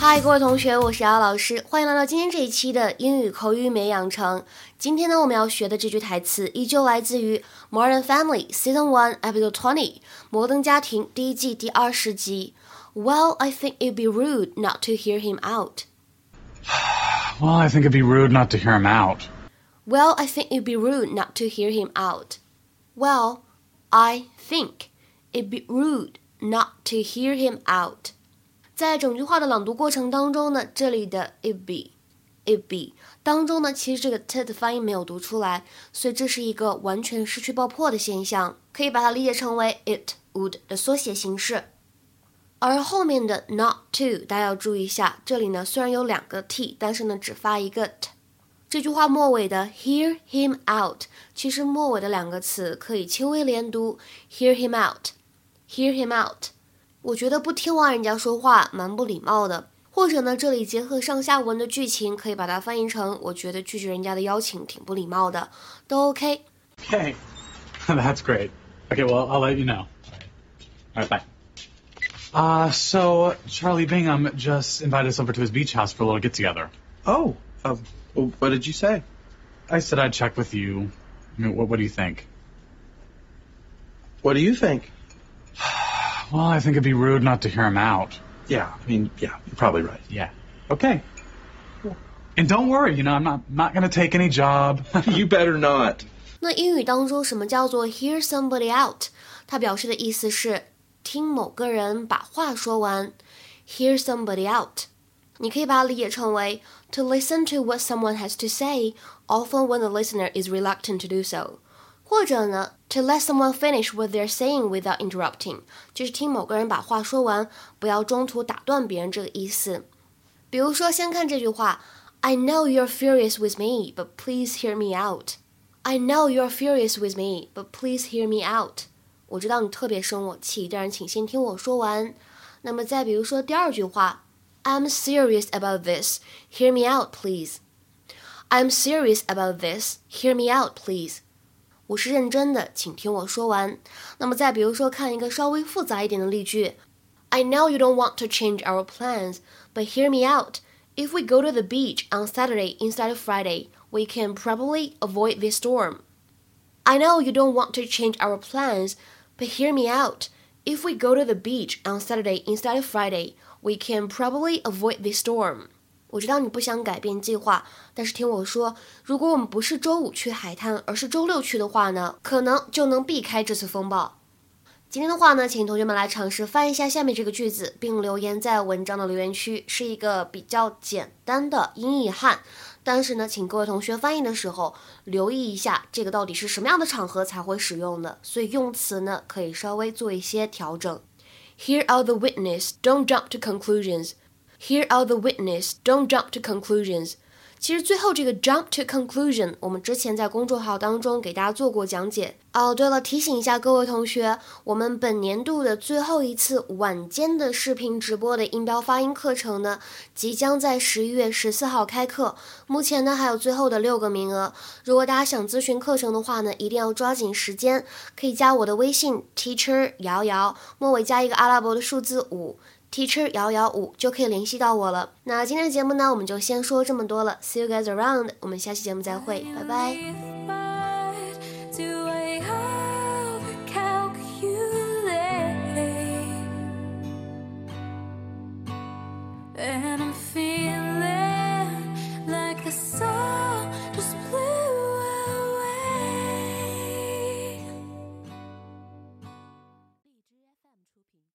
嗨，各位同学，我是姚老师，欢迎来到今天这一期的英语口语美养成。今天呢，我们要学的这句台词依旧来自于《Modern Family》Season One Episode Twenty，《摩登家庭》第一季第二十集。Well, I think it'd be rude not to hear him out. Well, I think it'd be rude not to hear him out. Well, I think it'd be rude not to hear him out. Well, I think it'd be rude not to hear him out. 在整句话的朗读过程当中呢，这里的 it be it be 当中呢，其实这个 t 的发音没有读出来，所以这是一个完全失去爆破的现象，可以把它理解成为 it would 的缩写形式。而后面的 not to 大家要注意一下，这里呢虽然有两个 t，但是呢只发一个 t。这句话末尾的 hear him out，其实末尾的两个词可以轻微连读，hear him out，hear him out。我觉得不听完人家说话蛮不礼貌的，或者呢，这里结合上下文的剧情，可以把它翻译成我觉得拒绝人家的邀请挺不礼貌的，都 OK。Okay, that's great. Okay, well, I'll let you know. All right, bye. Uh, so Charlie Bingham just invited us over to his beach house for a little get together. Oh, uh, well, what did you say? I said I'd check with you. I mean, what, what do you think? What do you think? Well, I think it'd be rude not to hear him out. Yeah, I mean, yeah, you're probably right. Yeah. Okay. And don't worry, you know, I'm not not gonna take any job. you better not. 那英语当中什么叫做 hear somebody out？它表示的意思是听某个人把话说完。hear somebody out，你可以把它理解成为 to listen to what someone has to say, often when the listener is reluctant to do so。 或者呢，to let someone finish what they're saying without interrupting，就是听某个人把话说完，不要中途打断别人这个意思。比如说，先看这句话：I know you're furious with me, but please hear me out. I know you're furious with me, but please hear me out. 我知道你特别生我气，但是请先听我说完。那么再比如说第二句话：I'm serious about this. Hear me out, please. I'm serious about this. Hear me out, please. 我是认真的，请听我说完。那么再比如说，看一个稍微复杂一点的例句：I know you don't want to change our plans, but hear me out. If we go to the beach on Saturday instead of Friday, we can probably avoid this storm. I know you don't want to change our plans, but hear me out. If we go to the beach on Saturday instead of Friday, we can probably avoid this storm. 我知道你不想改变计划，但是听我说，如果我们不是周五去海滩，而是周六去的话呢，可能就能避开这次风暴。今天的话呢，请同学们来尝试翻译一下下面这个句子，并留言在文章的留言区，是一个比较简单的英译汉。但是呢，请各位同学翻译的时候留意一下，这个到底是什么样的场合才会使用的，所以用词呢可以稍微做一些调整。Here are the witness, don't jump to conclusions. Hear out the witness, don't jump to conclusions. 其实最后这个 jump to conclusion，我们之前在公众号当中给大家做过讲解。哦，对了，提醒一下各位同学，我们本年度的最后一次晚间的视频直播的音标发音课程呢，即将在十一月十四号开课。目前呢还有最后的六个名额，如果大家想咨询课程的话呢，一定要抓紧时间，可以加我的微信 teacher 瑶瑶，末尾加一个阿拉伯的数字五。Teacher 幺幺五就可以联系到我了。那今天的节目呢，我们就先说这么多了。See you guys around，我们下期节目再会，拜拜。